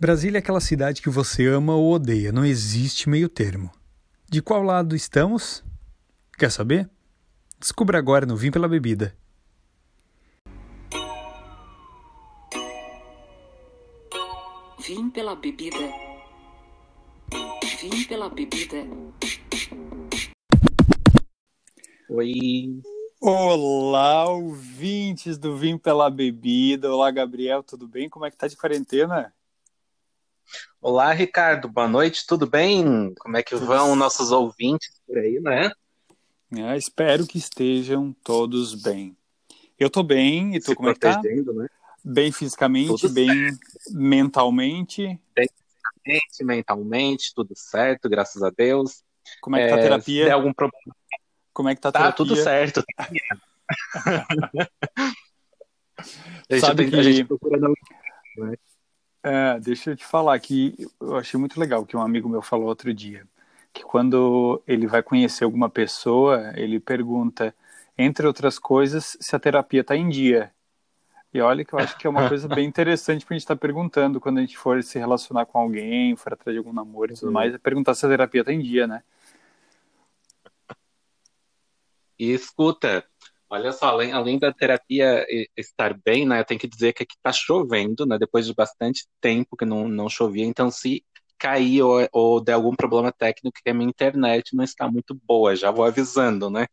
Brasília é aquela cidade que você ama ou odeia, não existe meio termo. De qual lado estamos? Quer saber? Descubra agora no Vim pela Bebida. Vim pela bebida. Vim pela bebida. Oi. Olá, ouvintes do Vim pela Bebida. Olá, Gabriel, tudo bem? Como é que tá de quarentena? Olá, Ricardo. Boa noite, tudo bem? Como é que vão nossos ouvintes por aí, né? Ah, espero que estejam todos bem. Eu tô bem, e tu Se como é que tá? né? Bem fisicamente, Tudo bem mentalmente. Mente, mentalmente, tudo certo, graças a Deus. Como é que tá a É, terapia? Der algum problema, Como é que tá a tá terapia? tudo certo. a gente, Sabe tem- que- a gente procura não... É, deixa eu te falar que eu achei muito legal que um amigo meu falou outro dia, que quando ele vai conhecer alguma pessoa, ele pergunta, entre outras coisas, se a terapia está em dia. E olha que eu acho que é uma coisa bem interessante para a gente estar perguntando quando a gente for se relacionar com alguém, for atrás de algum namoro e tudo Uhum. mais, é perguntar se a terapia está em dia, né? E escuta, olha só, além, além da terapia e- estar bem, né, eu tenho que dizer que aqui tá chovendo, né, depois de bastante tempo que não, não chovia, então se cair ou, ou der algum problema técnico, que a minha internet não está muito boa, já vou avisando, né?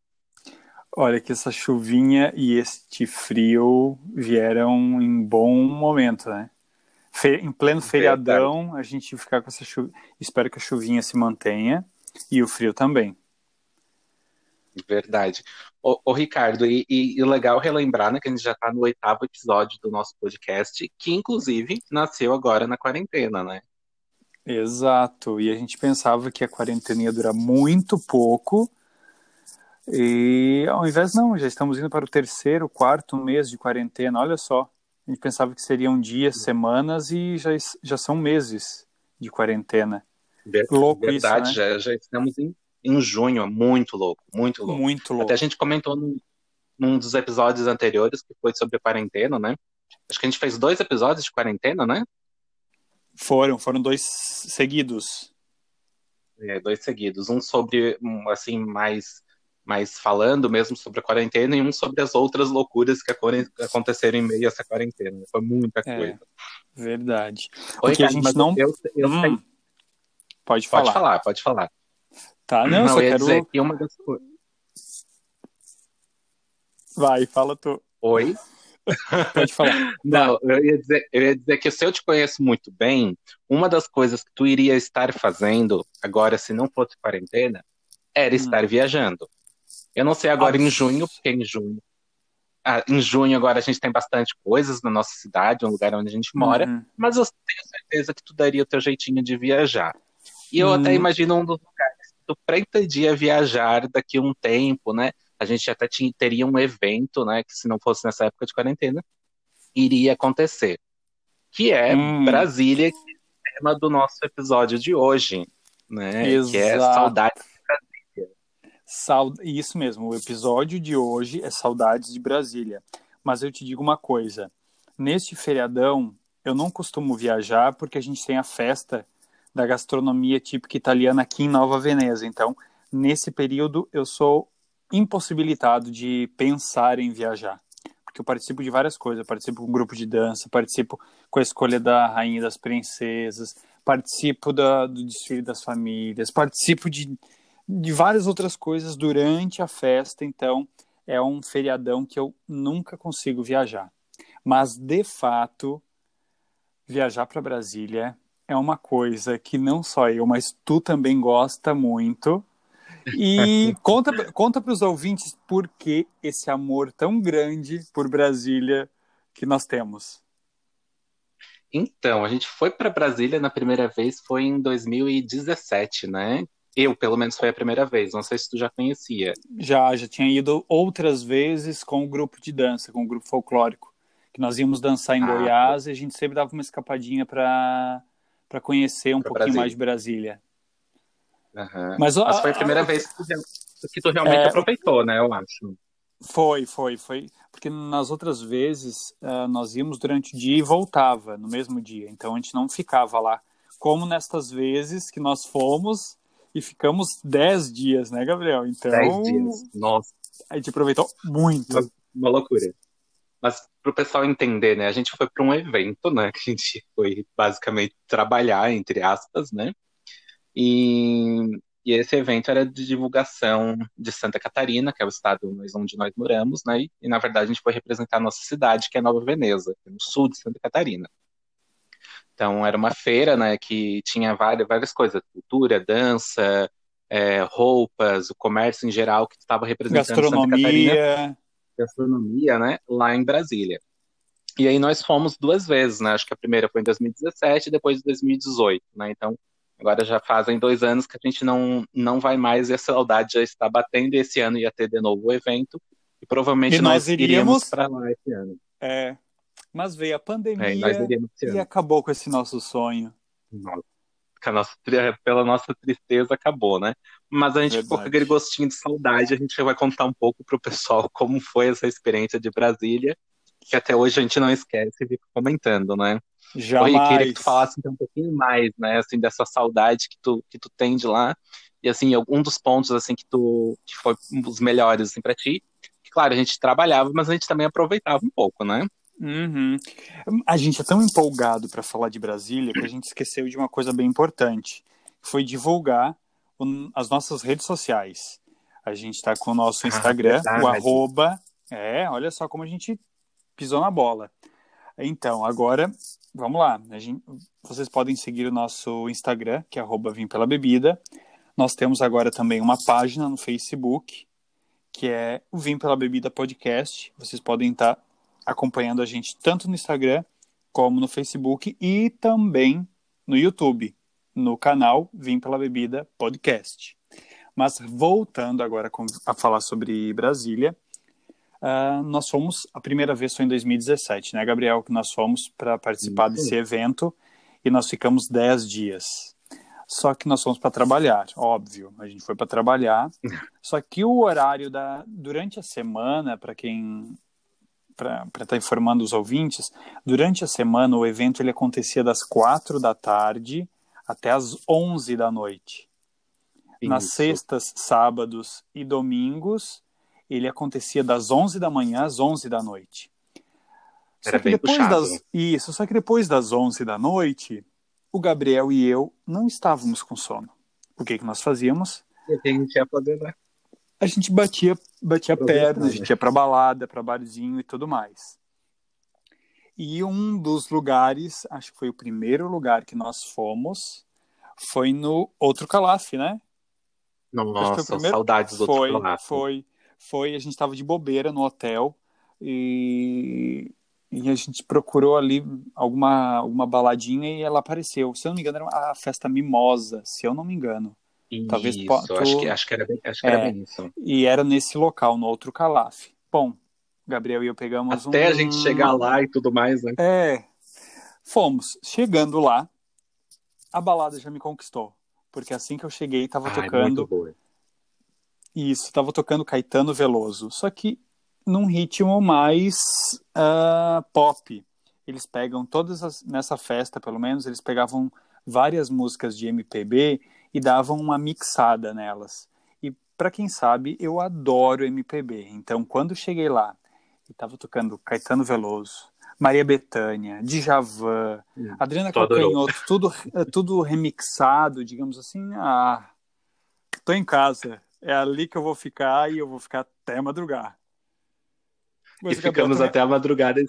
Olha que essa chuvinha e este frio vieram em bom momento, né? Fe- em pleno feriadão, a gente ficar com essa chuva. Espero que a chuvinha se mantenha e o frio também. Verdade. Ô, ô, Ricardo, e, e, e legal relembrar, né, que a gente já está no oitavo episódio do nosso podcast, que inclusive nasceu agora na quarentena, né? Exato. E a gente pensava que a quarentena ia durar muito pouco. E ao invés, não, já estamos indo para o terceiro, quarto mês de quarentena. Olha só. A gente pensava que seriam dias, semanas e já, já são meses de quarentena. Ver- Louco Verdade, isso, né? já, já estamos em, em junho, é muito louco, muito louco. Muito louco. Até a gente comentou num, num dos episódios anteriores que foi sobre quarentena, né? Acho que a gente fez dois episódios de quarentena, né? Foram, foram dois seguidos. É, dois seguidos. Um sobre, um, assim, mais, mais falando mesmo sobre a quarentena e um sobre as outras loucuras que aconte- aconteceram em meio a essa quarentena. Foi muita É, coisa. Verdade. Oi, Porque a gente não. Eu, eu sei- Hum, pode falar. Pode falar, pode falar. Tá, não, eu só quero. dizer que uma das coisas. Vai, fala tu. Oi? Pode falar. Não, eu ia dizer, eu ia dizer que se eu te conheço muito bem, uma das coisas que tu iria estar fazendo agora, se não fosse quarentena, era Hum. estar viajando. Eu não sei agora em junho, porque em junho. ah, em junho agora a gente tem bastante coisas na nossa cidade, um lugar onde a gente mora, Uhum. mas eu tenho certeza que tu daria o teu jeitinho de viajar. E eu até Hum. imagino um dos lugares pretendia viajar daqui a um tempo, né? A gente até tinha, teria um evento, né? Que se não fosse nessa época de quarentena, iria acontecer. Que é Hum. Brasília, que é o tema do nosso episódio de hoje, né? Que é Exato. saudade. Sau- Isso mesmo, o episódio de hoje é Saudades de Brasília. Mas eu te digo uma coisa: neste feriadão, eu não costumo viajar porque a gente tem a festa da gastronomia típica italiana aqui em Nova Veneza. Então, nesse período, eu sou impossibilitado de pensar em viajar. Porque eu participo de várias coisas. Eu participo com um grupo de dança, participo com a escolha da Rainha das Princesas, participo da- do desfile das famílias, participo de de várias outras coisas durante a festa, então é um feriadão que eu nunca consigo viajar. Mas de fato, viajar para Brasília é uma coisa que não só eu, mas tu também gosta muito. E conta conta para os ouvintes por que esse amor tão grande por Brasília que nós temos. Então, a gente foi para Brasília na primeira vez, foi em 2017, né? Eu, pelo menos, foi a primeira vez. Não sei se tu já conhecia. Já já tinha ido outras vezes com o grupo de dança, com o grupo folclórico, que nós íamos dançar em Ah, Goiás e a gente sempre dava uma escapadinha para para conhecer um Pra pouquinho Brasília. mais de Brasília. Aham. Mas, Mas foi a primeira a- vez que tu, real- que tu realmente É, aproveitou, né? Eu acho. Foi, foi, foi. porque nas outras vezes uh, nós íamos durante o dia e voltava no mesmo dia. Então a gente não ficava lá. Como nestas vezes que nós fomos e ficamos 10 dias, né, Gabriel? Então. 10 dias. Nossa. A gente aproveitou muito. Uma, uma loucura. Mas para o pessoal entender, né? A gente foi para um evento, né? Que a gente foi basicamente trabalhar, entre aspas, né? E, e esse evento era de divulgação de Santa Catarina, que é o estado onde nós moramos, né? E, e na verdade a gente foi representar a nossa cidade, que é Nova Veneza, é no sul de Santa Catarina. Então era uma feira, né? Que tinha várias, várias coisas, cultura, dança, é, roupas, o comércio em geral que estava representando. Santa Catarina. Gastronomia, né? Lá em Brasília. E aí nós fomos duas vezes, né? Acho que a primeira foi em 2017 e depois em 2018, né? Então Agora já fazem dois anos que a gente não, não vai mais e a saudade já está batendo. E esse ano ia ter de novo o evento. E provavelmente E nós, nós iríamos- para lá esse ano. É, mas veio a pandemia É, e iríamos e acabou com esse nosso sonho. Nossa, a nossa tri- pela nossa tristeza acabou, né? Mas a gente ficou com Verdade. aquele gostinho de saudade. A gente vai contar um pouco pro pessoal como foi essa experiência de Brasília, que até hoje a gente não esquece e fica comentando, né? Jamais. queria que tu falasse então, um pouquinho mais, né, assim, dessa saudade que tu, que tu tem de lá, e assim, algum dos pontos, assim, que tu, que foi um dos melhores, assim, pra ti, que, claro, a gente trabalhava, mas a gente também aproveitava um pouco, né? Uhum. A gente é tão empolgado para falar de Brasília que a gente esqueceu de uma coisa bem importante, que foi divulgar o- as nossas redes sociais. A gente está com o nosso Ah, Instagram, o verdade. arroba. É, olha só como a gente pisou na bola. Então, agora, vamos lá. A gente- vocês podem seguir o nosso Instagram, que é arroba Vim Pela Bebida. Nós temos agora também uma página no Facebook, que é o Vim Pela Bebida Podcast. Vocês podem estar acompanhando a gente tanto no Instagram como no Facebook e também no YouTube, no canal Vim Pela Bebida Podcast. Mas voltando agora a falar sobre Brasília, ah, nós fomos, a primeira vez foi em 2017, né, Gabriel, que nós fomos para participar desse evento e nós ficamos 10 dias. Só que nós fomos para trabalhar, óbvio, a gente foi para trabalhar. Só que o horário da durante a semana, para quem para estar informando os ouvintes, durante a semana o evento ele acontecia das quatro da tarde até as 11 da noite. Nas Isso. sextas, sábados e domingos, ele acontecia das 11 da manhã às 11 da noite. Só Era que depois puxado. das isso, só que depois das 11 da noite, o Gabriel e eu não estávamos com sono. O que que nós fazíamos? A gente ia poder, né? A gente batia, batia perna, a né? gente ia pra balada, pra barzinho e tudo mais. E um dos lugares, acho que foi o primeiro lugar que nós fomos, foi no outro Calaf, né? Nossa, primeiro- saudades do Foi, chocolate. foi, foi. A gente tava de bobeira no hotel e, e a gente procurou ali alguma, alguma baladinha e ela apareceu. Se eu não me engano, era a festa Mimosa, se eu não me engano. Talvez Isso, po- acho tu- que, acho que era bem, acho que era É. bem isso. E era nesse local, no outro Calaf. Bom, Gabriel e eu pegamos Até um... a gente chegar lá e tudo mais, né? É, fomos. Chegando lá, a balada já me conquistou. Porque assim que eu cheguei, tava Ai, tocando... muito boa. Isso, tava tocando Caetano Veloso. Só que num ritmo mais ah, pop. Eles pegam todas as. Nessa festa, pelo menos, eles pegavam várias músicas de MPB e davam uma mixada nelas. E para quem sabe, eu adoro MPB. Então, quando cheguei lá e tava tocando Caetano Veloso, Maria Bethânia, Djavan, Hum, Adriana. Calcanhoto, tudo, tudo remixado, digamos assim. Ah, tô em casa. É ali que eu vou ficar e eu vou ficar até madrugar. E Mas, ficamos também- até a madrugada. E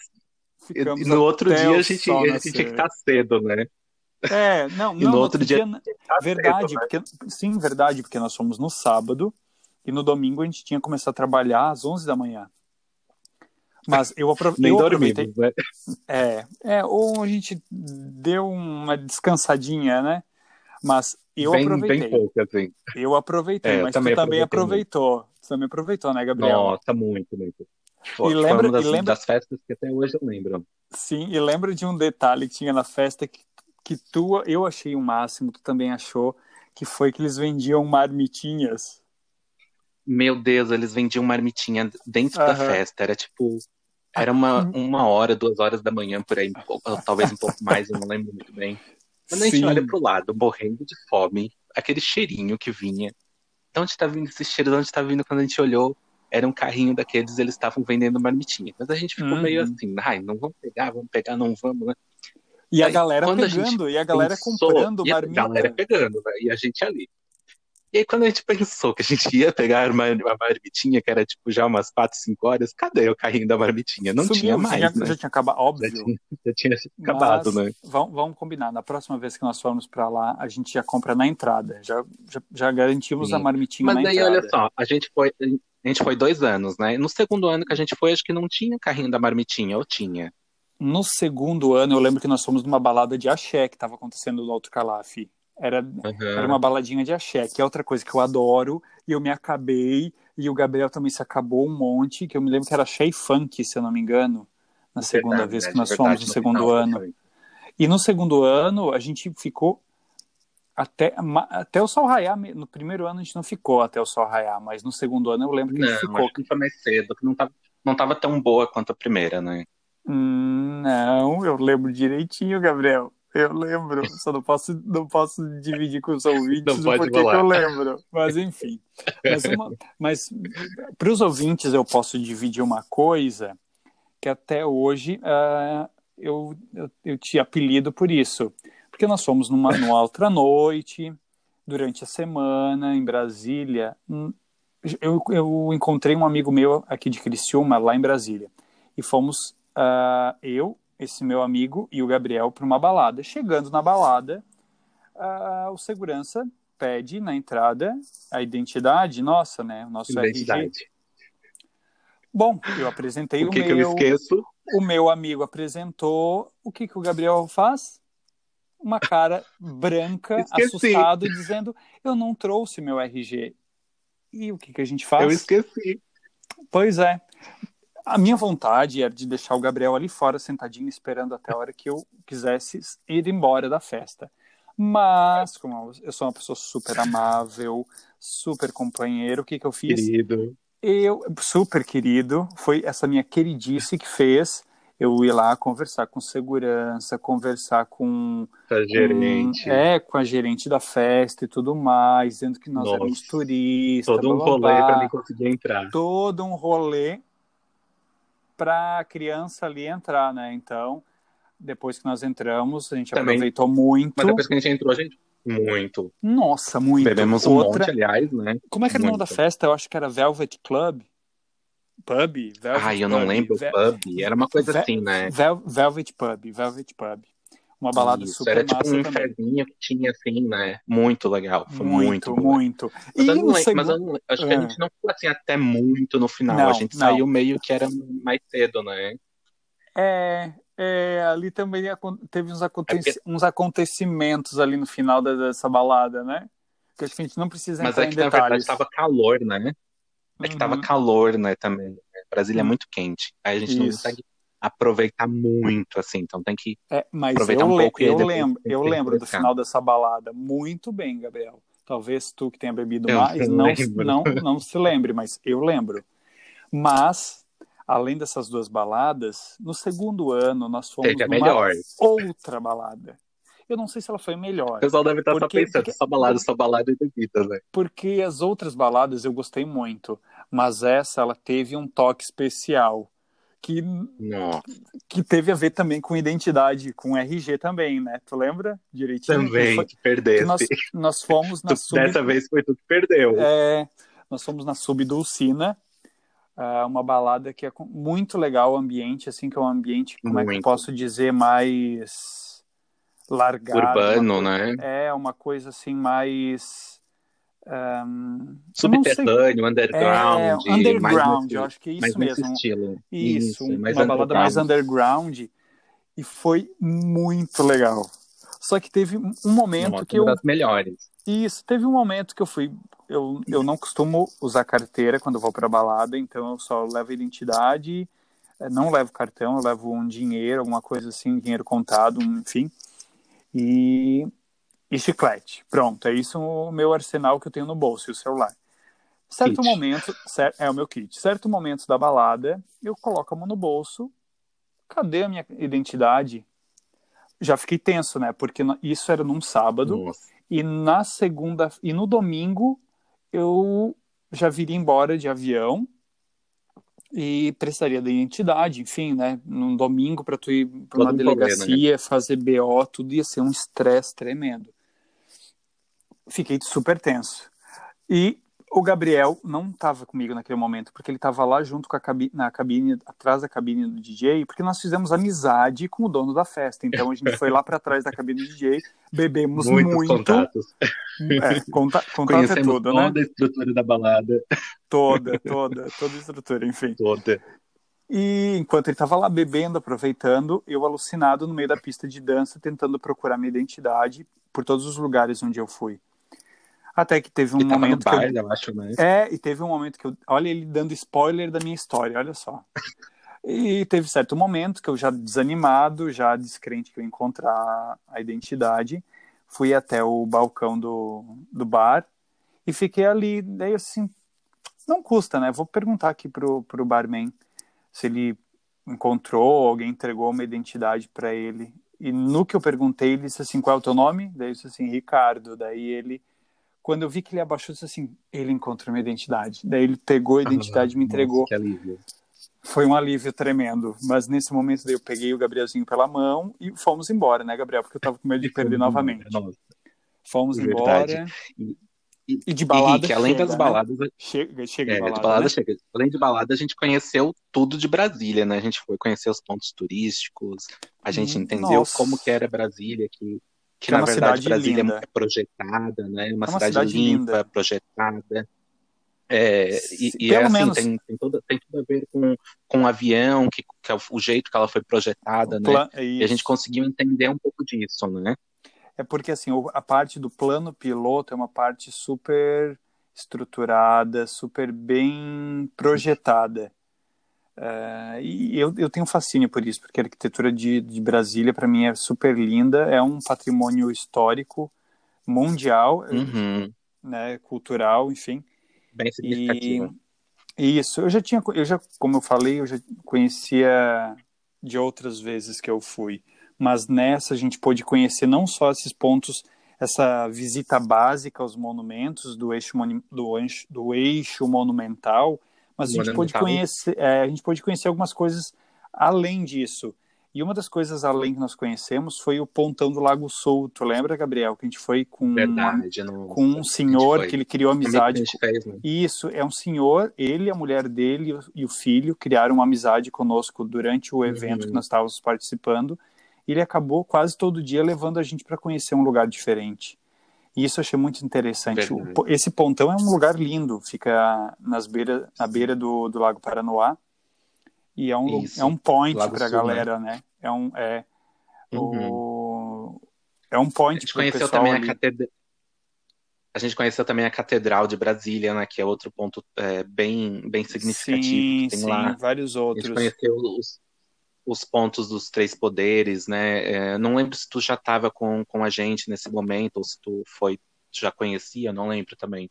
ficamos e no outro dia a gente, a gente tinha que estar cedo, né? É, não, não, no outro dia Tá verdade, né? porque sim, verdade, porque nós fomos no sábado e no domingo a gente tinha que começar a trabalhar às 11 da manhã. Mas eu, apro Nem eu aproveitei, dormimos, né? é, é, ou a gente deu uma descansadinha, né? Mas eu bem, aproveitei. bem pouco, assim. Eu aproveitei, É, eu mas também tu também aproveitou. Tu também aproveitou, né, Gabriel? Nossa, muito, muito. Foi, E lembra- uma das, e lembra- das festas que até hoje eu lembro. Sim, e lembra de um detalhe que tinha na festa que, que tu, eu achei o máximo, tu também achou, que foi que eles vendiam marmitinhas. Meu Deus, eles vendiam marmitinha dentro da Aham. festa. Era tipo Era uma, uma hora, duas horas da manhã por aí, talvez um pouco mais, eu não lembro muito bem. Quando a gente olha pro lado, morrendo de fome, aquele cheirinho que vinha. De onde tá vindo esse cheiro? De onde tá vindo quando a gente olhou? Era um carrinho daqueles, eles estavam vendendo marmitinha. Mas a gente ficou Uhum. meio assim, ai, não vamos pegar, vamos pegar, não vamos, né? E a galera a pegando, gente e a galera Pensou, comprando e a marmita. galera pegando, né? E a gente ali. E aí, quando a gente pensou que a gente ia pegar uma, uma marmitinha, que era tipo já umas 4, 5 horas, cadê o carrinho da marmitinha? Não Sumiu, tinha mais, já, né? já tinha acabado, Já óbvio. tinha, já tinha acabado, Mas né? Vamos, vamos combinar. Na próxima vez que nós formos pra lá, a gente já compra na entrada. Já, já, já garantimos Sim. a marmitinha Mas na daí, entrada. olha só, a gente foi, a gente foi dois anos, né? No segundo ano que a gente foi, acho que não tinha carrinho da marmitinha, ou tinha? No segundo ano, eu lembro que nós fomos numa balada de axé que estava acontecendo no Alto Calaf. Era, era Aham. uma baladinha de axé, que é outra coisa que eu adoro, e eu me acabei, e o Gabriel também se acabou um monte, que eu me lembro que era axé e funk, se eu não me engano, na segunda Verdade, vez que nós verdade, fomos no segundo final, ano. foi. E no segundo ano, a gente ficou até, até o sol raiar. No primeiro ano a gente não ficou até o sol raiar, mas no segundo ano eu lembro que a gente Não, ficou. acho que foi mais cedo, que não tava, não tava tão boa quanto a primeira, né? Hum, não, eu lembro direitinho, Gabriel. Eu lembro, só não posso, não posso dividir com os ouvintes Não o pode porquê que falar. eu lembro. Mas enfim. Mas, para os ouvintes eu posso dividir uma coisa que até hoje ah, eu, eu, eu te apelido por isso. Porque nós fomos numa, numa outra noite, durante a semana, em Brasília. Hum, Eu, eu encontrei um amigo meu aqui de Criciúma, lá em Brasília. E fomos ah, eu, esse meu amigo e o Gabriel para uma balada. Chegando na balada, ah, o segurança pede na entrada a identidade nossa, né? O nosso RG. Identidade. Bom, eu apresentei O o que, que eu meu, esqueço? o meu amigo apresentou. O que, que o Gabriel faz? Uma cara branca, Esqueci. assustado, dizendo: Eu não trouxe meu RG. E o que, que a gente faz? Eu esqueci. Pois é. A minha vontade era de deixar o Gabriel ali fora, sentadinho, esperando até a hora que eu quisesse ir embora da festa. Mas, como eu sou uma pessoa super amável, super companheiro, o que, que eu fiz? Querido. Eu, super querido, foi essa minha queridice que fez eu ir lá conversar com segurança, conversar com, Tá gerente. com é, com a gerente da festa e tudo mais, dizendo que nós Nossa. éramos turistas, Todo um blá, blá, rolê pra mim conseguir entrar. todo um rolê para a criança ali entrar, né? Então, depois que nós entramos, a gente Também. aproveitou muito. Mas depois que a gente entrou, a gente. Muito. Nossa, muito. Bebemos um Outra... monte, aliás, né? Como é que era o nome da festa? Eu acho que era Velvet Club. Pub? Velvet Ai, eu não Pub. lembro. Ve- Pub. Era uma coisa Ve- assim, né? Vel- Velvet Pub, Velvet Pub. Uma balada Isso, super era tipo um também. inferninho que tinha assim, né? Muito legal. Foi Muito, muito, muito. Mas, eu não lembro, mas eu segundo... não- acho que a É. gente não ficou assim até muito no final. Não, a gente não. saiu meio que era mais cedo, né? É, é, ali também teve uns, aconte- É porque- uns acontecimentos ali no final dessa balada, né? Que acho que a gente não precisa Mas entrar é em que na verdade detalhes. tava calor, né? É que tava Uhum. calor, né, também. Brasília é Hum. muito quente. Aí a gente não Isso. consegue aproveitar muito, assim. Então tem que. É, mas aproveitar eu, um pouco eu depois lembro, eu lembro do final dessa balada muito bem, Gabriel. Talvez tu que tenha bebido Eu mais não não, lembro. não, não se lembre, mas eu lembro. Mas, além dessas duas baladas, no segundo ano nós fomos Teve a numa melhor. outra balada. Eu não sei se ela foi melhor. O pessoal deve estar só Porque- pensando, porque- só balada, só balada e bebida, né? Porque as outras baladas eu gostei muito, mas essa ela teve um toque especial que, Nossa, que teve a ver também com identidade, com RG também, né? Tu lembra direitinho? Também, foi- que nós, nós fomos na Tu- sub, Dessa vez foi tu que perdeu. é, nós fomos na sub Dulcina, ah, uma balada que é muito legal o ambiente, assim que é um ambiente, como é que eu Muito. posso dizer, mais largado, Urbano, uma né? É uma coisa assim mais sei Subterrâneo, underground. é, underground, nesse- eu acho que é isso mesmo. estilo. Isso, é mais uma balada mais underground. E foi muito legal. Só que teve um momento Nossa, que uma eu. das melhores. Isso, teve um momento que eu fui. Eu, eu não costumo usar carteira quando vou pra balada, então eu só levo identidade, eh, não levo cartão, eu levo um dinheiro, alguma coisa assim, dinheiro contado, enfim. E, e chiclete. Pronto, é isso o meu arsenal que eu tenho no bolso e o celular. Certo Kit. momento, cer- é o meu kit. Certo momento da balada, eu coloco a mão no bolso. Cadê a minha identidade? Já fiquei tenso, né? Porque isso era num sábado Nossa. e na segunda e no domingo eu já viria embora de avião e precisaria da identidade, enfim, né? Num domingo para tu ir para uma Todo um rolê, delegacia, fazer BO, tudo ia ser um estresse tremendo. Fiquei super tenso. E o Gabriel não estava comigo naquele momento, porque ele estava lá junto com a cabine, na cabine, atrás da cabine do DJ, porque nós fizemos amizade com o dono da festa. Então a gente foi lá para trás da cabine do DJ, bebemos Muitos muito. contatos. É, conta, contato é tudo, né? toda a estrutura da balada. Toda, toda, toda a estrutura, enfim. Toda. E enquanto ele estava lá bebendo, aproveitando, eu alucinado no meio da pista de dança, tentando procurar minha identidade por todos os lugares onde eu fui. Até que teve um E tava no momento que eu... eu acho, né? É, e teve um momento que eu. Olha ele dando spoiler da minha história, olha só. E teve certo momento que eu já desanimado, já descrente que eu ia encontrar a identidade, fui até o balcão do, do bar e fiquei ali. Daí assim, não custa, né? Vou perguntar aqui pro, pro barman se ele encontrou, alguém entregou uma identidade para ele. E no que eu perguntei, ele disse assim: qual é o teu nome? Daí eu disse assim: Ricardo. Daí ele quando eu vi que ele abaixou, disse assim, ele encontrou minha identidade. Daí ele pegou a identidade e me entregou. Nossa, que alívio. Foi um alívio tremendo. Mas nesse momento daí eu peguei o Gabrielzinho pela mão e fomos embora, né, Gabriel? Porque eu tava com medo de perder novamente. Nossa. Fomos Verdade. embora. E- E de balada Henrique, além chega, das né? baladas, Chega, chega é, de balada, de balada né? chega. Além de balada, a gente conheceu tudo de Brasília, né? A gente foi conhecer os pontos turísticos, a gente Hum, entendeu nossa. como que era Brasília, que, que Que é na uma verdade cidade Brasília linda. é projetada, né? Uma, É uma cidade, cidade limpa, linda. projetada. É, e, e é assim, menos. tem, tem, tudo, tem tudo a ver com, com o avião, que, que é o, jeito que ela foi projetada, né? Plan- é E a gente conseguiu entender um pouco disso, né? É porque assim, a parte do plano piloto é uma parte super estruturada, super bem projetada. É, e eu, eu tenho fascínio por isso, porque a arquitetura de, de Brasília, para mim, é super linda, é um patrimônio histórico mundial, Uhum. né, cultural, enfim. Bem E significativa. isso, eu já tinha, eu já, como eu falei, eu já conhecia de outras vezes que eu fui, mas nessa a gente pôde conhecer não só esses pontos, essa visita básica aos monumentos do eixo, do eixo, do eixo monumental, mas a gente pôde conhecer, é, a gente pôde conhecer algumas coisas além disso. E uma das coisas além que nós conhecemos foi o pontão do Lago Sul. Tu lembra, Gabriel, que a gente foi com, Verdade. Não, com um senhor que ele criou amizade fez, né? isso, é um senhor, ele, a mulher dele e o- e o filho criaram uma amizade conosco durante o evento Uhum. que nós estávamos participando. E ele acabou quase todo dia levando a gente para conhecer um lugar diferente. E isso eu achei muito interessante. O esse pontão é um lugar lindo, fica nas beira, na beira do, do Lago Paranoá. E é um, Isso, é um point para a né? galera, né? É um, é, Uhum. o, é um A point gente para o conheceu pessoal também a catedral. A gente conheceu também a Catedral de Brasília, né? Que é outro ponto é, bem, bem significativo Sim, tem sim, lá. vários A gente outros. conheceu os, os pontos dos três poderes, né? É, não lembro se tu já estava com, com a gente nesse momento ou se tu foi já conhecia, não lembro também.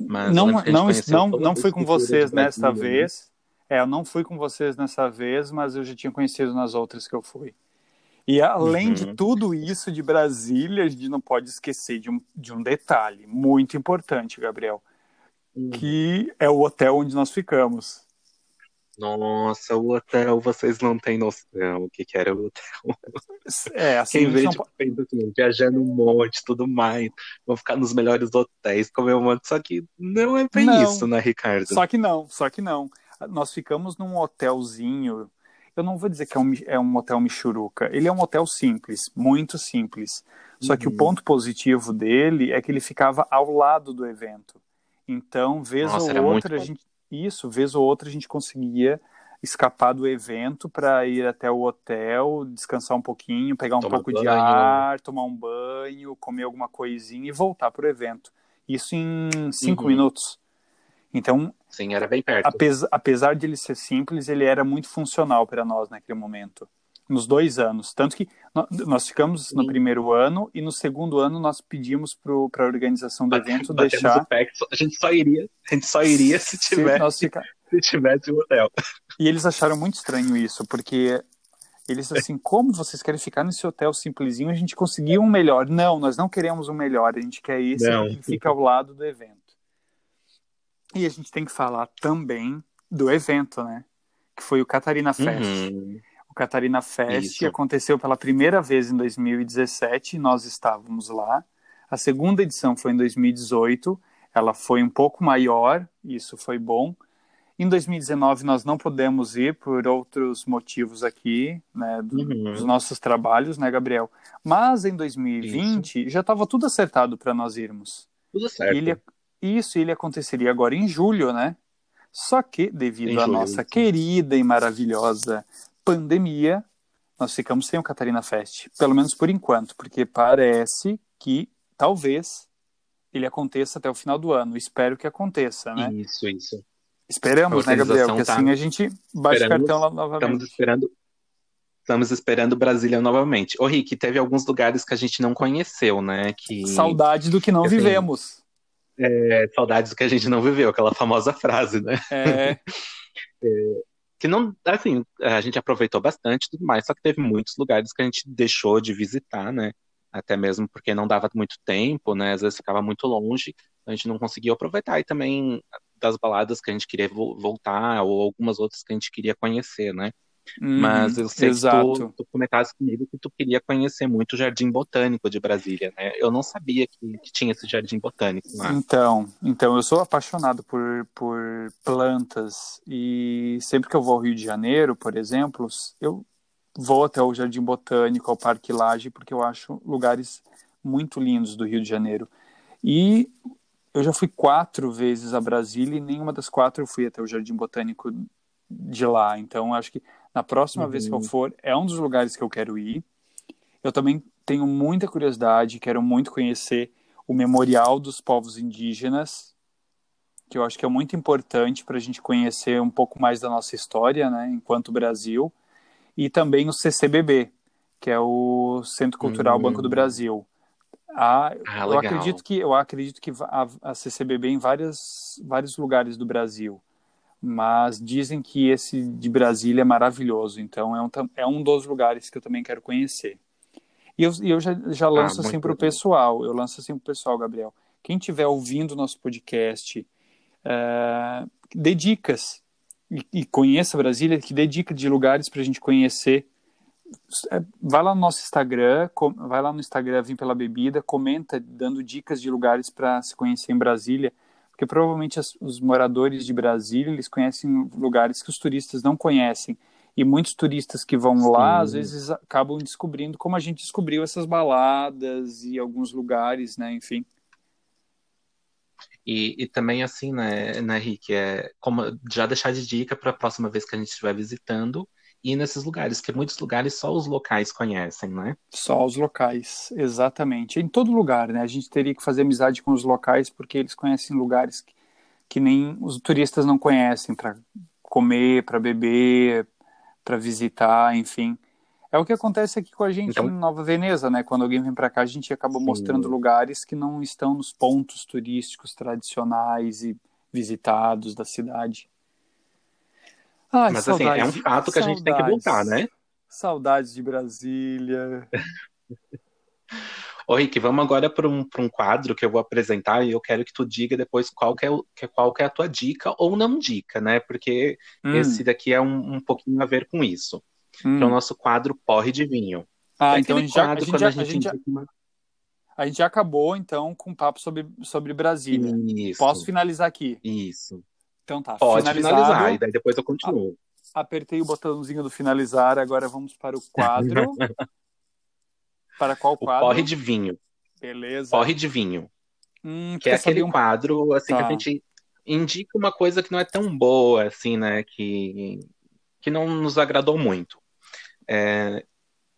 Mas não, não, não, não fui com de vocês nessa né? vez. É, eu não fui com vocês nessa vez, mas eu já tinha conhecido nas outras que eu fui. E além de Uhum. tudo isso de Brasília, a gente não pode esquecer de um, de um detalhe muito importante, Gabriel, Hum. que é o hotel onde nós ficamos. Nossa, o hotel, vocês não têm noção o que, que era o hotel. É, assim, Quem vê, não tipo, assim, viajando um monte, tudo mais, vão ficar nos melhores hotéis, comer um monte, só que não é bem Não. isso, né, Ricardo? Só que não, só que não. Nós ficamos num hotelzinho. Eu não vou dizer que é um, é um hotel Michuruca. Ele é um hotel simples, muito simples. Só que o Uhum. ponto positivo dele é que ele ficava ao lado do evento. Então, vez Nossa, ou outra, a gente. Isso, vez ou outra, a gente conseguia escapar do evento para ir até o hotel, descansar um pouquinho, pegar um Tomar pouco de banho. ar, tomar um banho, comer alguma coisinha e voltar para o evento. Isso em cinco Uhum. minutos. Então, Sim, era bem perto. apesar, apesar de ele ser simples, ele era muito funcional para nós naquele momento. Nos dois anos. Tanto que no- nós ficamos no Sim. primeiro ano e no segundo ano nós pedimos para a organização do evento Batemos deixar. o pé a gente só iria, a gente só iria se tivesse, nós fica- se tivesse o hotel. E eles acharam muito estranho isso, porque eles assim, como vocês querem ficar nesse hotel simplesinho? A gente conseguiu um melhor. Não, nós não queremos um melhor, a gente quer esse Não. que fica ao lado do evento. E a gente tem que falar também do evento, né? Que foi o Catarina Fest. Uhum. Catarina Fest Isso. aconteceu pela primeira vez em 2017, nós estávamos lá. A segunda edição foi em 2018, ela foi um pouco maior, isso foi bom. Em 2019 nós não pudemos ir por outros motivos aqui, né, do- Uhum. dos nossos trabalhos, né, Gabriel? Mas em 2020 já estava tudo acertado para nós irmos. Tudo certo. Ele, isso ele aconteceria agora em julho, né? Só que, devido à nossa isso. querida e maravilhosa pandemia, nós ficamos sem o Catarina Fest. Pelo menos por enquanto, porque parece que talvez ele aconteça até o final do ano. Espero que aconteça, né? Isso, isso. Esperamos, né, Gabriel? organização Que tá assim a gente bate esperando- cartão lá Estamos novamente. esperando. Estamos esperando Brasília novamente. Ô, Rick, teve alguns lugares que a gente não conheceu, né? Que Saudade do que não Assim, vivemos. é, saudades do que a gente não viveu, aquela famosa frase, né? É, Que não, assim, a gente aproveitou bastante tudo mais, só que teve muitos lugares que a gente deixou de visitar, né? Até mesmo porque não dava muito tempo, né? Às vezes ficava muito longe, a gente não conseguiu aproveitar. E também das baladas que a gente queria vo- voltar, ou algumas outras que a gente queria conhecer, né? Uhum, Mas eu sei que exato. tu, tu comentaste comigo que tu queria conhecer muito o Jardim Botânico de Brasília, né? Eu não sabia que, que tinha esse Jardim Botânico lá. Então, então eu sou apaixonado por, por plantas e sempre que eu vou ao Rio de Janeiro, por exemplo, eu vou até o Jardim Botânico, ao Parque Lage, porque eu acho lugares muito lindos do Rio de Janeiro. E eu já fui quatro vezes a Brasília e nenhuma das quatro eu fui até o Jardim Botânico de lá. Então, acho que na próxima Uhum. vez que eu for, é um dos lugares que eu quero ir. Eu também tenho muita curiosidade, quero muito conhecer o Memorial dos Povos Indígenas, que eu acho que é muito importante para a gente conhecer um pouco mais da nossa história, né, enquanto Brasil, e também o CCBB, que é o Centro Cultural Hum. Banco do Brasil. A, Ah, eu acredito que eu acredito que a, a CCBB em várias, vários lugares do Brasil, mas dizem que esse de Brasília é maravilhoso, então é um, é um dos lugares que eu também quero conhecer. E eu, eu já, já lanço assim muito para o pessoal, eu lanço assim para o pessoal, Gabriel. Quem estiver ouvindo o nosso podcast, eh, dê dicas e, e conheça Brasília, que dê dica de lugares para a gente conhecer. É, Vai lá no nosso Instagram, com- vai lá no Instagram Vim Pela Bebida, comenta dando dicas de lugares para se conhecer em Brasília, porque provavelmente as- os moradores de Brasília, eles conhecem lugares que os turistas não conhecem. E muitos turistas que vão lá, Sim. às vezes acabam descobrindo como a gente descobriu essas baladas e alguns lugares, né, enfim. E, e também assim, né, né, Rick, é como já deixar de dica para a próxima vez que a gente estiver visitando ir nesses lugares, que muitos lugares só os locais conhecem, né? Só os locais, exatamente. Em todo lugar, né? A gente teria que fazer amizade com os locais porque eles conhecem lugares que, que nem os turistas não conhecem para comer, para beber, para visitar, enfim. É o que acontece aqui com a gente Então- em Nova Veneza, né? Quando alguém vem para cá, a gente acaba Sim. mostrando lugares que não estão nos pontos turísticos tradicionais e visitados da cidade. Ai, Mas assim, é um saudades- fato que a gente tem que saudades. voltar, né? Saudades de Brasília. Ô, Rick, vamos agora para um, um quadro que eu vou apresentar e eu quero que tu diga depois qual que é, o- que- qual que é a tua dica ou não dica, né? Porque Hum, esse daqui é um, um pouquinho a ver com isso. hum. Que é o nosso quadro Porre de Vinho. Ah, É então a gente, já, a, quadro gente já, a gente já, uma- a gente já acabou, então, com o papo sobre, sobre Brasília. Isso, Posso finalizar aqui? isso. Então tá, Pode finalizar, e daí depois eu continuo. Apertei o botãozinho do finalizar, agora vamos para o quadro. para qual O quadro? Porre de Vinho. Beleza. Porre de Vinho. Hum, Que é aquele um- quadro, assim, Tá. que a gente indica uma coisa que não é tão boa, assim, né? Que, que não nos agradou muito. É,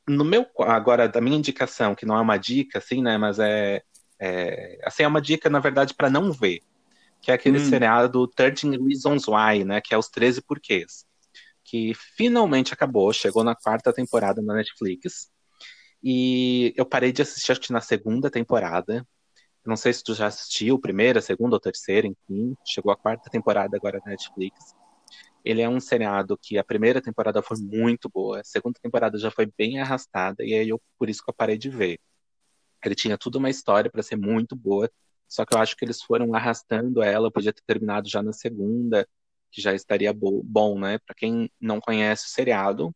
no meu, agora, da minha indicação, que não é uma dica, assim, né? Mas é, é assim, é uma dica, na verdade, para não ver. Que é aquele Hum. seriado 13 Reasons Why, né? Que é os 13 porquês. que finalmente acabou, chegou na quarta temporada na Netflix. E eu parei de assistir acho que na segunda temporada. Não sei se tu já assistiu, primeira, segunda ou terceira, enfim. Chegou a quarta temporada agora na Netflix. Ele é um seriado que a primeira temporada foi muito boa, a segunda temporada já foi bem arrastada, e aí eu, por isso que eu parei de ver. Ele tinha tudo uma história para ser muito boa, só que eu acho que eles foram arrastando ela, podia ter terminado já na segunda, que já estaria bo bom, né? Para quem não conhece o seriado,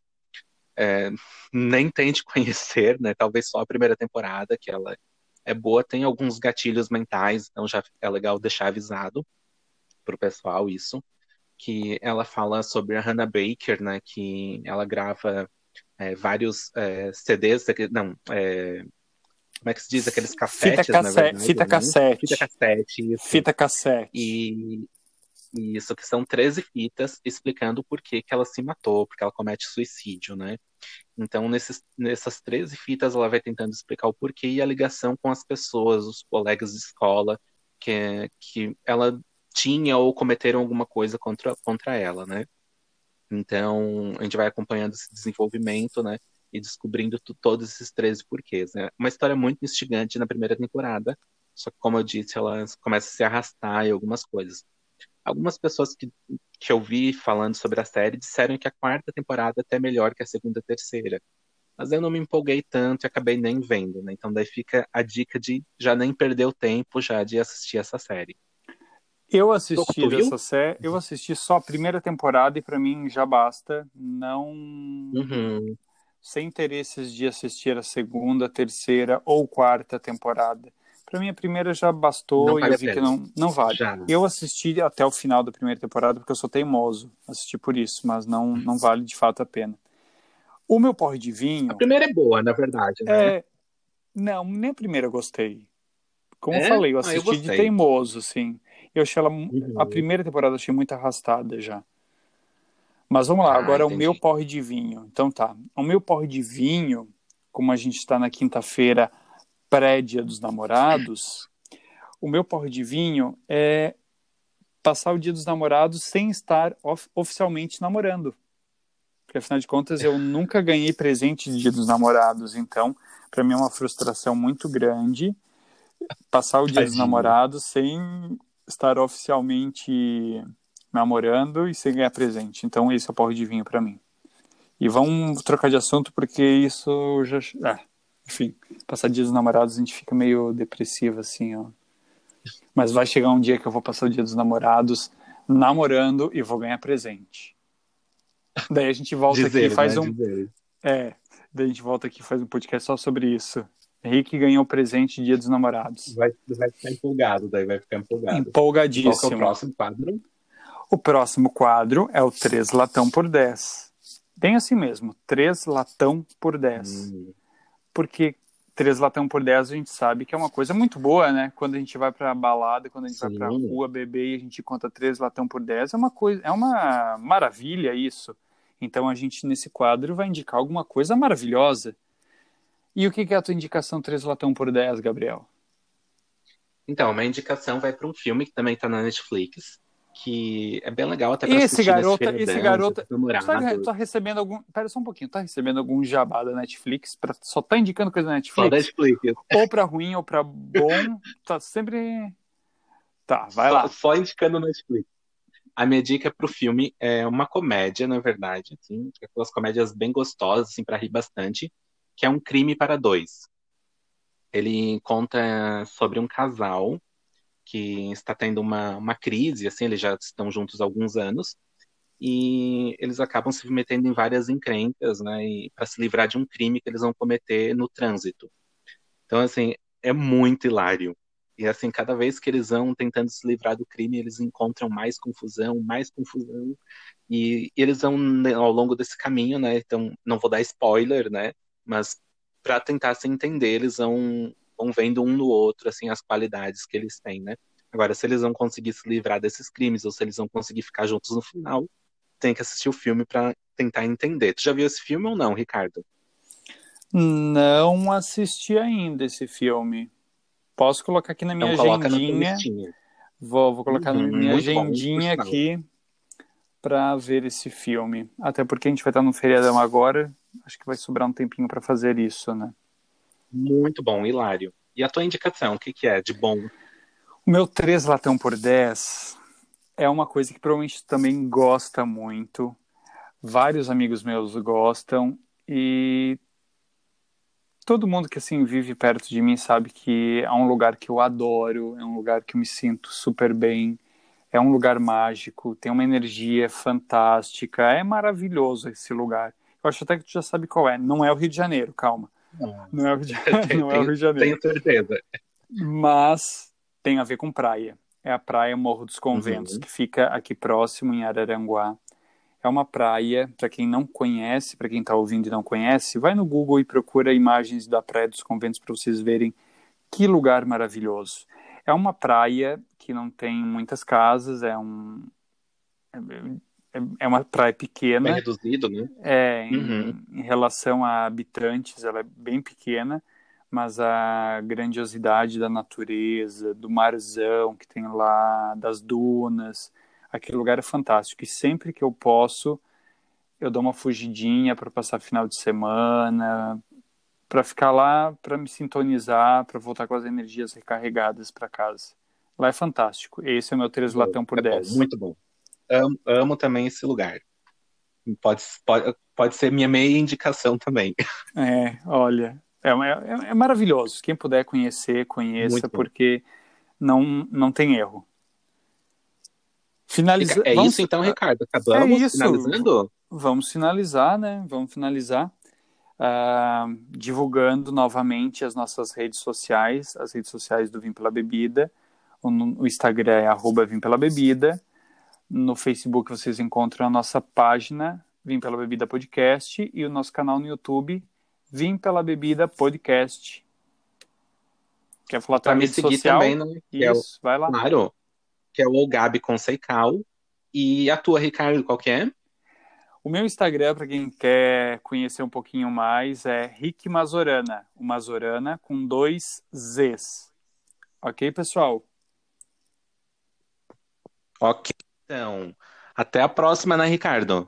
é, nem tente conhecer, né? Talvez só a primeira temporada, que ela é boa, tem alguns gatilhos mentais, então já é legal deixar avisado pro pessoal isso que ela fala sobre a Hannah Baker, né, que ela grava é, vários é, CDs, não, é, como é que se diz, aqueles cassetes, fita cassete, verdade, fita né? cassete, fita cassete, isso. fita cassete, e isso que são 13 fitas explicando por que, que ela se matou, porque ela comete suicídio, né? Então, nesses, nessas 13 fitas, ela vai tentando explicar o porquê e a ligação com as pessoas, os colegas de escola, que, que ela tinha ou cometeram alguma coisa contra, contra ela, né? Então, a gente vai acompanhando esse desenvolvimento, né? E descobrindo todos esses 13 porquês, né? Uma história muito instigante na primeira temporada, só que, como eu disse, ela começa a se arrastar em algumas coisas. Algumas pessoas que, que eu vi falando sobre a série disseram que a quarta temporada é até melhor que a segunda e terceira. Mas eu não me empolguei tanto e acabei nem vendo, né? Então daí fica a dica de já nem perder o tempo já de assistir essa série. Eu assisti dessa série, eu assisti só a primeira temporada e para mim já basta. Não. Uhum. Sem interesses de assistir a segunda, terceira ou quarta temporada. Para mim a primeira já bastou vale e eu vi que não, não vale. Já. Eu assisti até o final da primeira temporada porque eu sou teimoso. Assisti por isso, mas não, não vale de fato a pena. O meu porre de vinho. A primeira é boa, na verdade. Né? É... Não, nem a primeira eu gostei. Como É? eu falei, eu Ah, eu assisti de teimoso, assim. Eu achei ela. Uhum. A primeira temporada eu achei muito arrastada já. Mas vamos lá, Ah, agora entendi. o meu porre de vinho. Então tá. O meu porre de vinho, como a gente está na quinta-feira pré-dia dos namorados, o meu porre de vinho é passar o dia dos namorados sem estar of- oficialmente namorando. Porque afinal de contas eu nunca ganhei presente de dia dos namorados, então para mim é uma frustração muito grande passar o dia dos Tadinho. namorados sem estar oficialmente namorando e sem ganhar presente. Então esse é o porre de vinho para mim. E vamos trocar de assunto porque isso já, ah, enfim, passar dia dos namorados a gente fica meio depressivo assim, ó. Mas vai chegar um dia que eu vou passar o dia dos namorados namorando e vou ganhar presente. Daí a gente volta Diz aqui e faz né? um Diz ele. é, daí a gente volta aqui e faz um podcast só sobre isso. Henrique ganhou presente dia dos namorados. Vai, vai ficar empolgado, daí vai ficar empolgado. Qual que é Empolgadíssimo. o próximo quadro? O próximo quadro é o 3 latão por 10. Bem assim mesmo, 3 latão por 10. Hum, Porque 3 latão por 10 a gente sabe que é uma coisa muito boa, né? Quando a gente vai pra balada, quando a gente vai Sim. pra rua beber e a gente conta 3 latão por 10, é uma coisa, é uma maravilha isso. Então a gente nesse quadro vai indicar alguma coisa maravilhosa. E o que é a tua indicação 3 latão por 10, Gabriel? Então, uma indicação vai para um filme que também tá na Netflix, que é bem legal até pra Esse assistir garota, esse garota, dia dos namorados. Tá, tá recebendo algum. Pera só um pouquinho, tá recebendo algum jabá da Netflix? Pra, só tá indicando coisa da Só Netflix? Netflix. Ou pra ruim ou pra bom. Tá sempre. Tá, vai só, lá. Só indicando Netflix. A minha dica pro filme é uma comédia, na verdade, assim, aquelas comédias bem gostosas, assim, para rir bastante, que é Um Crime para Dois. Ele conta sobre um casal que está tendo uma, uma crise, assim, eles já estão juntos há alguns anos, e eles acabam se metendo em várias encrencas, né, para se livrar de um crime que eles vão cometer no trânsito. Então, assim, é muito hilário. E assim, cada vez que eles vão tentando se livrar do crime, eles encontram mais confusão, mais confusão. E, e eles vão né, ao longo desse caminho, né? Então, não vou dar spoiler, né? Mas para tentar se entender, eles vão, vão vendo um no outro, assim, as qualidades que eles têm, né? Agora, se eles vão conseguir se livrar desses crimes ou se eles vão conseguir ficar juntos no final, tem que assistir o filme para tentar entender. Tu já viu esse filme ou não, Ricardo? Não assisti ainda esse filme. Posso colocar aqui na minha Então na agendinha. listinha. Vou, vou colocar na Uhum, minha muito bom, agendinha sinal. aqui para ver esse filme. Até porque a gente vai estar no feriadão agora, acho que vai sobrar um tempinho para fazer isso, né? Muito bom, hilário. E a tua indicação, o que, que é de bom? O meu 3 latão por 10 é uma coisa que provavelmente também gosta muito. Vários amigos meus gostam e todo mundo que assim vive perto de mim sabe que é um lugar que eu adoro, é um lugar que eu me sinto super bem, é um lugar mágico, tem uma energia fantástica, é maravilhoso esse lugar. Eu acho até que tu já sabe qual é. Não é o Rio de Janeiro, calma. Não, não é o Rio de, não é o Rio de Janeiro. Tenho certeza. Mas tem a ver com praia. É a praia Morro dos Conventos, Uhum. que fica aqui próximo em Araranguá. É uma praia, para quem não conhece, para quem está ouvindo e não conhece, vai no Google e procura imagens da Praia dos Conventos para vocês verem que lugar maravilhoso. É uma praia que não tem muitas casas, é um é, é uma praia pequena. Bem reduzido, né? É, em, Uhum. em relação a habitantes, ela é bem pequena, mas a grandiosidade da natureza, do marzão que tem lá, das dunas, aquele lugar é fantástico. E sempre que eu posso, eu dou uma fugidinha para passar final de semana, para ficar lá, para me sintonizar, para voltar com as energias recarregadas para casa. Lá é fantástico. Esse é o meu 3 latão por É bom, 10. muito bom. Amo, amo também esse lugar. Pode, pode, pode ser minha meia indicação também. É, olha, é, é, é maravilhoso. Quem puder conhecer, conheça, porque não, não tem erro. Finaliza... É vamos, isso então, Ricardo. Acabamos É isso. finalizando? Vamos finalizar, né? Vamos finalizar ah, divulgando novamente as nossas redes sociais, as redes sociais do Vim Pela Bebida. O, o Instagram é arroba Vim Pela Bebida. No Facebook vocês encontram a nossa página Vim Pela Bebida Podcast e o nosso canal no YouTube Vim Pela Bebida Podcast. Quer falar Para me seguir social? também, né? Que é o, Isso, vai lá. claro, que é o Gabi Conseical. E a tua, Ricardo, qual que é? O meu Instagram, para quem quer conhecer um pouquinho mais, é Rick Mazorana. O Mazorana com dois Zs. Ok, pessoal? Ok, então. Até a próxima, né, Ricardo?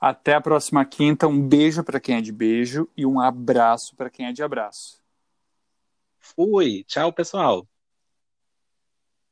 Até a próxima quinta. Um beijo para quem é de beijo e um abraço para quem é de abraço. Fui. Tchau, pessoal.